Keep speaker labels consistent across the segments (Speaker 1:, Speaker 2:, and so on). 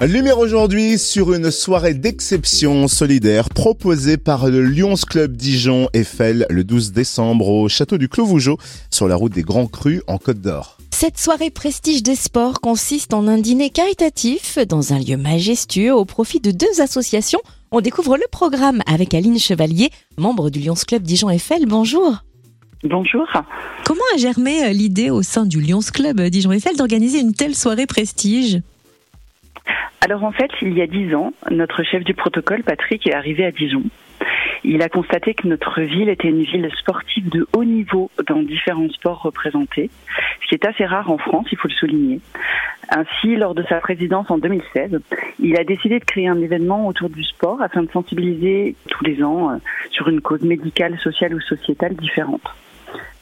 Speaker 1: Lumière aujourd'hui sur une soirée d'exception solidaire proposée par le Lions Club Dijon Eiffel le 12 décembre au château du Clos Vougeot sur la route des Grands Crus en Côte d'Or.
Speaker 2: Cette soirée prestige des sports consiste en un dîner caritatif dans un lieu majestueux au profit de deux associations. On découvre le programme avec Aline Chevalier, membre du Lions Club Dijon Eiffel. Bonjour.
Speaker 3: Bonjour.
Speaker 2: Comment a germé l'idée au sein du Lions Club Dijon Eiffel d'organiser une telle soirée prestige?
Speaker 3: Alors en fait, il y a dix ans, notre chef du protocole, Patrick, est arrivé à Dijon. Il a constaté que notre ville était une ville sportive de haut niveau dans différents sports représentés, ce qui est assez rare en France, il faut le souligner. Ainsi, lors de sa présidence en 2016, il a décidé de créer un événement autour du sport afin de sensibiliser tous les ans euh, sur une cause médicale, sociale ou sociétale différente.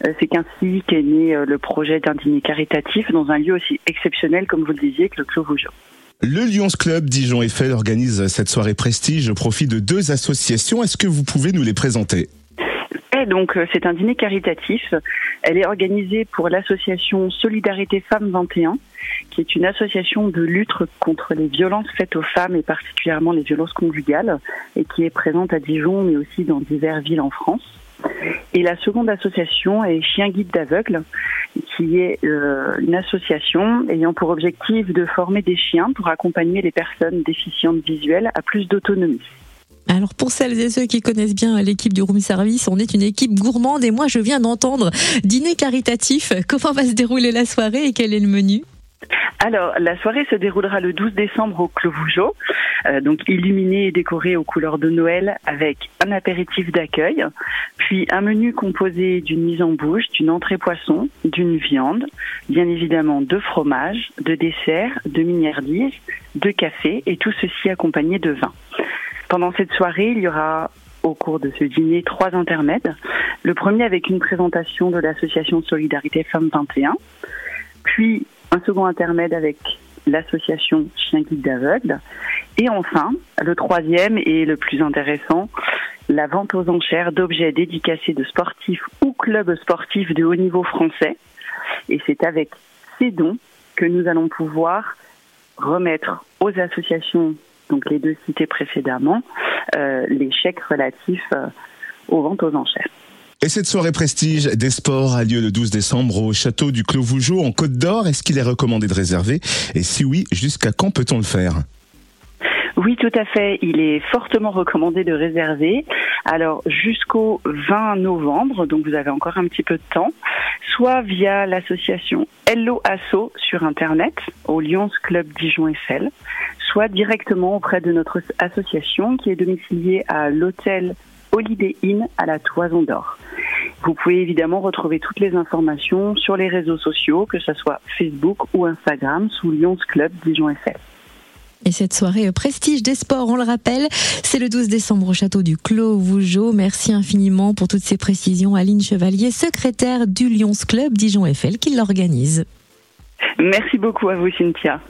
Speaker 3: Euh, c'est qu'ainsi qu'est né euh, le projet d'un dîner caritatif dans un lieu aussi exceptionnel, comme vous le disiez, que le Clos Vougeot.
Speaker 1: Le Lions Club Dijon Eiffel organise cette soirée prestige au profit de deux associations. Est-ce que vous pouvez nous les présenter?
Speaker 3: Donc euh, c'est un dîner caritatif. Elle est organisée pour l'association Solidarité Femmes 21, qui est une association de lutte contre les violences faites aux femmes et particulièrement les violences conjugales, et qui est présente à Dijon mais aussi dans diverses villes en France. Et la seconde association est Chien Guide d'Aveugle, qui est euh, une association ayant pour objectif de former des chiens pour accompagner les personnes déficientes visuelles à plus d'autonomie.
Speaker 2: Alors pour celles et ceux qui connaissent bien l'équipe du room service, on est une équipe gourmande et moi je viens d'entendre dîner caritatif. Comment va se dérouler la soirée et quel est le menu?
Speaker 3: Alors, la soirée se déroulera le 12 décembre au Clos Vougeot, donc illuminé et décoré aux couleurs de Noël avec un apéritif d'accueil, puis un menu composé d'une mise en bouche, d'une entrée poisson, d'une viande, bien évidemment de fromage, de dessert, de miniardises, de café et tout ceci accompagné de vin. Pendant cette soirée, il y aura au cours de ce dîner trois intermèdes. Le premier avec une présentation de l'association Solidarité Femmes 21, puis un second intermède avec l'association Chien Guide d'Aveugle. Et enfin, le troisième et le plus intéressant, la vente aux enchères d'objets dédicacés de sportifs ou clubs sportifs de haut niveau français. Et c'est avec ces dons que nous allons pouvoir remettre aux associations, donc les deux cités précédemment, euh, les chèques relatifs euh, aux ventes aux enchères.
Speaker 1: Et cette soirée prestige des sports a lieu le 12 décembre au château du Clos Vougeot en Côte d'Or. Est-ce qu'il est recommandé de réserver? Et si oui, jusqu'à quand peut-on le faire?
Speaker 3: Oui, tout à fait. Il est fortement recommandé de réserver. Alors jusqu'au 20 novembre, donc vous avez encore un petit peu de temps, soit via l'association Hello Asso sur Internet au Lyons Club Dijon Eiffel, soit directement auprès de notre association qui est domiciliée à l'hôtel Holiday Inn à la Toison d'Or. Vous pouvez évidemment retrouver toutes les informations sur les réseaux sociaux, que ce soit Facebook ou Instagram, sous Lyons Club Dijon Eiffel.
Speaker 2: Et cette soirée prestige des sports, on le rappelle, c'est le 12 décembre au château du Clos Vougeot. Merci infiniment pour toutes ces précisions. Aline Chevalier, secrétaire du Lyons Club Dijon Eiffel, qui l'organise.
Speaker 3: Merci beaucoup à vous, Cynthia.